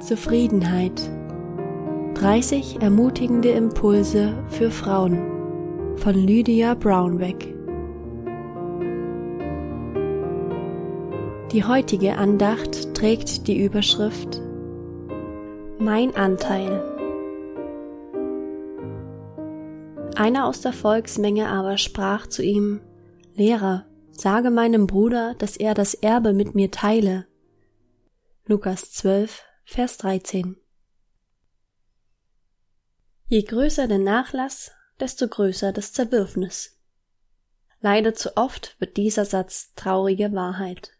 Zufriedenheit. 30 ermutigende Impulse für Frauen von Lydia Brownback. Die heutige Andacht trägt die Überschrift Mein Anteil. Einer aus der Volksmenge aber sprach zu ihm, Lehrer, sage meinem Bruder, dass er das Erbe mit mir teile. Lukas 12, Vers 13. Je größer der Nachlass, desto größer das Zerwürfnis. Leider zu oft wird dieser Satz traurige Wahrheit.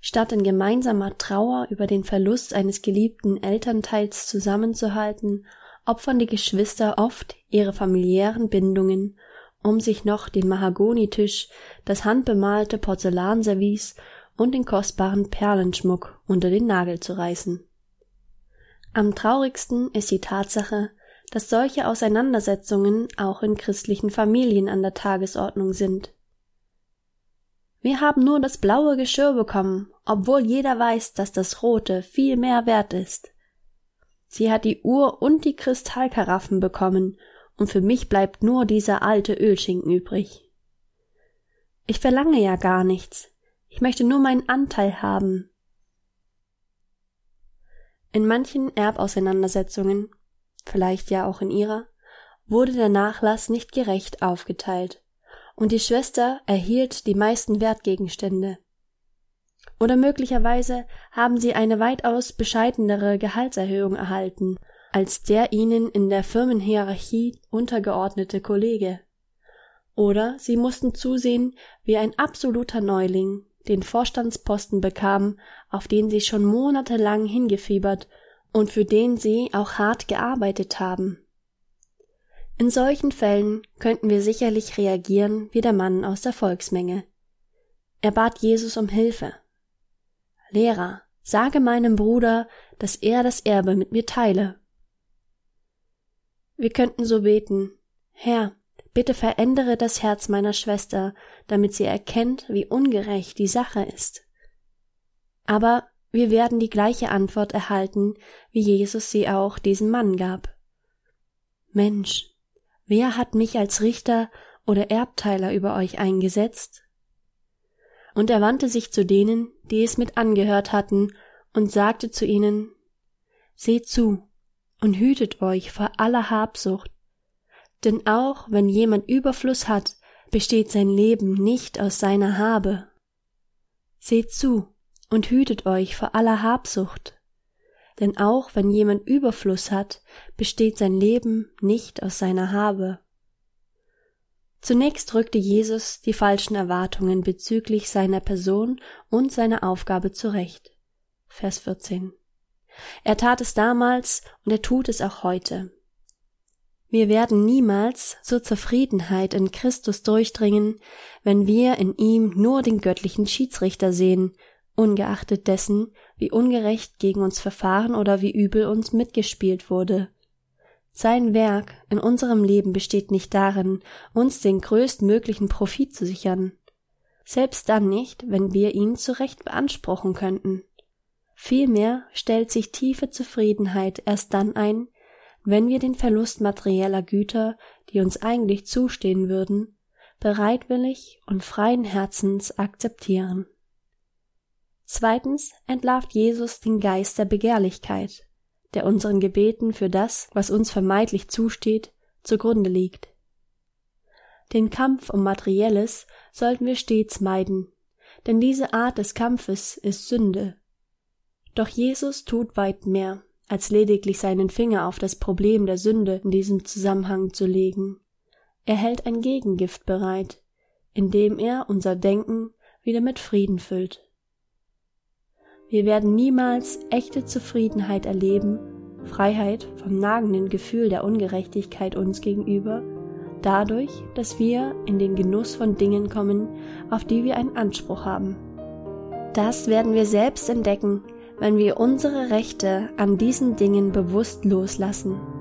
Statt in gemeinsamer Trauer über den Verlust eines geliebten Elternteils zusammenzuhalten, opfern die Geschwister oft ihre familiären Bindungen, um sich noch den Mahagonitisch, das handbemalte Porzellanservice und den kostbaren Perlenschmuck unter den Nagel zu reißen. Am traurigsten ist die Tatsache, dass solche Auseinandersetzungen auch in christlichen Familien an der Tagesordnung sind. Wir haben nur das blaue Geschirr bekommen, obwohl jeder weiß, dass das rote viel mehr wert ist. Sie hat die Uhr und die Kristallkaraffen bekommen, und für mich bleibt nur dieser alte Ölschinken übrig. Ich verlange ja gar nichts. Ich möchte nur meinen Anteil haben. In manchen Erbauseinandersetzungen, vielleicht ja auch in ihrer, wurde der Nachlass nicht gerecht aufgeteilt, und die Schwester erhielt die meisten Wertgegenstände. Oder möglicherweise haben sie eine weitaus bescheidenere Gehaltserhöhung erhalten als der ihnen in der Firmenhierarchie untergeordnete Kollege. Oder sie mussten zusehen, wie ein absoluter Neuling den Vorstandsposten bekam, auf den sie schon monatelang hingefiebert und für den sie auch hart gearbeitet haben. In solchen Fällen könnten wir sicherlich reagieren wie der Mann aus der Volksmenge. Er bat Jesus um Hilfe. Lehrer, sage meinem Bruder, dass er das Erbe mit mir teile. Wir könnten so beten, Herr, Bitte verändere das Herz meiner Schwester, damit sie erkennt, wie ungerecht die Sache ist. Aber wir werden die gleiche Antwort erhalten, wie Jesus sie auch diesem Mann gab. Mensch, wer hat mich als Richter oder Erbteiler über euch eingesetzt? Und er wandte sich zu denen, die es mit angehört hatten, und sagte zu ihnen, Seht zu und hütet euch vor aller Habsucht, denn auch wenn jemand Überfluss hat, besteht sein Leben nicht aus seiner Habe. Seht zu und hütet euch vor aller Habsucht. Denn auch wenn jemand Überfluss hat, besteht sein Leben nicht aus seiner Habe. Zunächst rückte Jesus die falschen Erwartungen bezüglich seiner Person und seiner Aufgabe zurecht. Vers 14. Er tat es damals und er tut es auch heute. Wir werden niemals zur Zufriedenheit in Christus durchdringen, wenn wir in ihm nur den göttlichen Schiedsrichter sehen, ungeachtet dessen, wie ungerecht gegen uns verfahren oder wie übel uns mitgespielt wurde. Sein Werk in unserem Leben besteht nicht darin, uns den größtmöglichen Profit zu sichern, selbst dann nicht, wenn wir ihn zu Recht beanspruchen könnten. Vielmehr stellt sich tiefe Zufriedenheit erst dann ein, wenn wir den Verlust materieller Güter, die uns eigentlich zustehen würden, bereitwillig und freien Herzens akzeptieren. Zweitens entlarvt Jesus den Geist der Begehrlichkeit, der unseren Gebeten für das, was uns vermeintlich zusteht, zugrunde liegt. Den Kampf um Materielles sollten wir stets meiden, denn diese Art des Kampfes ist Sünde. Doch Jesus tut weit mehr als lediglich seinen Finger auf das Problem der Sünde in diesem Zusammenhang zu legen. Er hält ein Gegengift bereit, indem er unser Denken wieder mit Frieden füllt. Wir werden niemals echte Zufriedenheit erleben, Freiheit vom nagenden Gefühl der Ungerechtigkeit uns gegenüber, dadurch, dass wir in den Genuss von Dingen kommen, auf die wir einen Anspruch haben. Das werden wir selbst entdecken, wenn wir unsere Rechte an diesen Dingen bewusst loslassen.